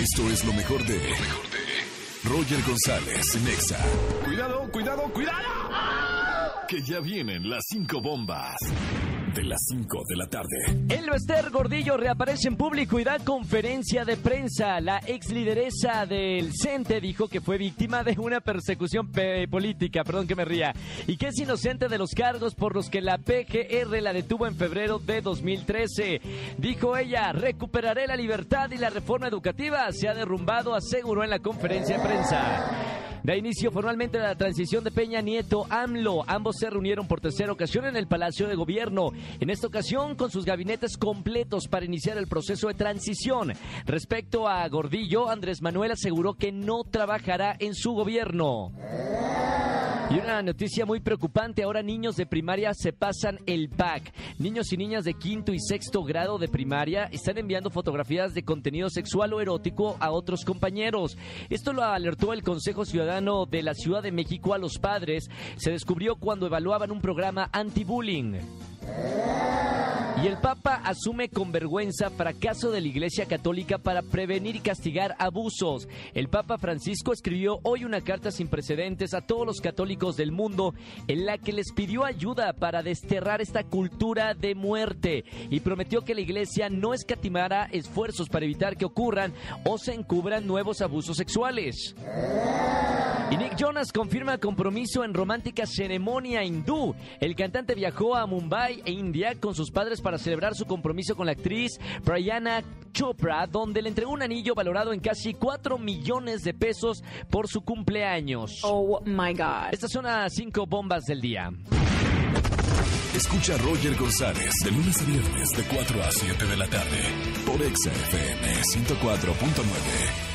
Esto es lo mejor de. Roger González, Nexa. Cuidado, cuidado, cuidado. Que ya vienen las cinco bombas de las 5 de la tarde. El Bester Gordillo reaparece en público y da conferencia de prensa. La ex lideresa del CENTE dijo que fue víctima de una persecución política, perdón que me ría, y que es inocente de los cargos por los que la PGR la detuvo en febrero de 2013. Dijo ella, recuperaré la libertad y la reforma educativa se ha derrumbado, aseguró en la conferencia de prensa. Da inicio formalmente la transición de Peña Nieto AMLO. Ambos se reunieron por tercera ocasión en el Palacio de Gobierno. En esta ocasión con sus gabinetes completos para iniciar el proceso de transición. Respecto a Gordillo, Andrés Manuel aseguró que no trabajará en su gobierno. Y una noticia muy preocupante, ahora niños de primaria se pasan el pack. Niños y niñas de quinto y sexto grado de primaria están enviando fotografías de contenido sexual o erótico a otros compañeros. Esto lo alertó el Consejo Ciudadano de la Ciudad de México a los padres. Se descubrió cuando evaluaban un programa anti-bullying. Y el Papa asume con vergüenza fracaso de la Iglesia Católica para prevenir y castigar abusos. El Papa Francisco escribió hoy una carta sin precedentes a todos los católicos del mundo en la que les pidió ayuda para desterrar esta cultura de muerte y prometió que la Iglesia no escatimará esfuerzos para evitar que ocurran o se encubran nuevos abusos sexuales. Y Nick Jonas confirma compromiso en romántica ceremonia hindú. El cantante viajó a Mumbai e India con sus padres para celebrar su compromiso con la actriz Priyana Chopra, donde le entregó un anillo valorado en casi 4 millones de pesos por su cumpleaños. Oh my God. Estas son las cinco bombas del día. Escucha a Roger González de lunes a viernes de 4 a 7 de la tarde por Exa FM 104.9.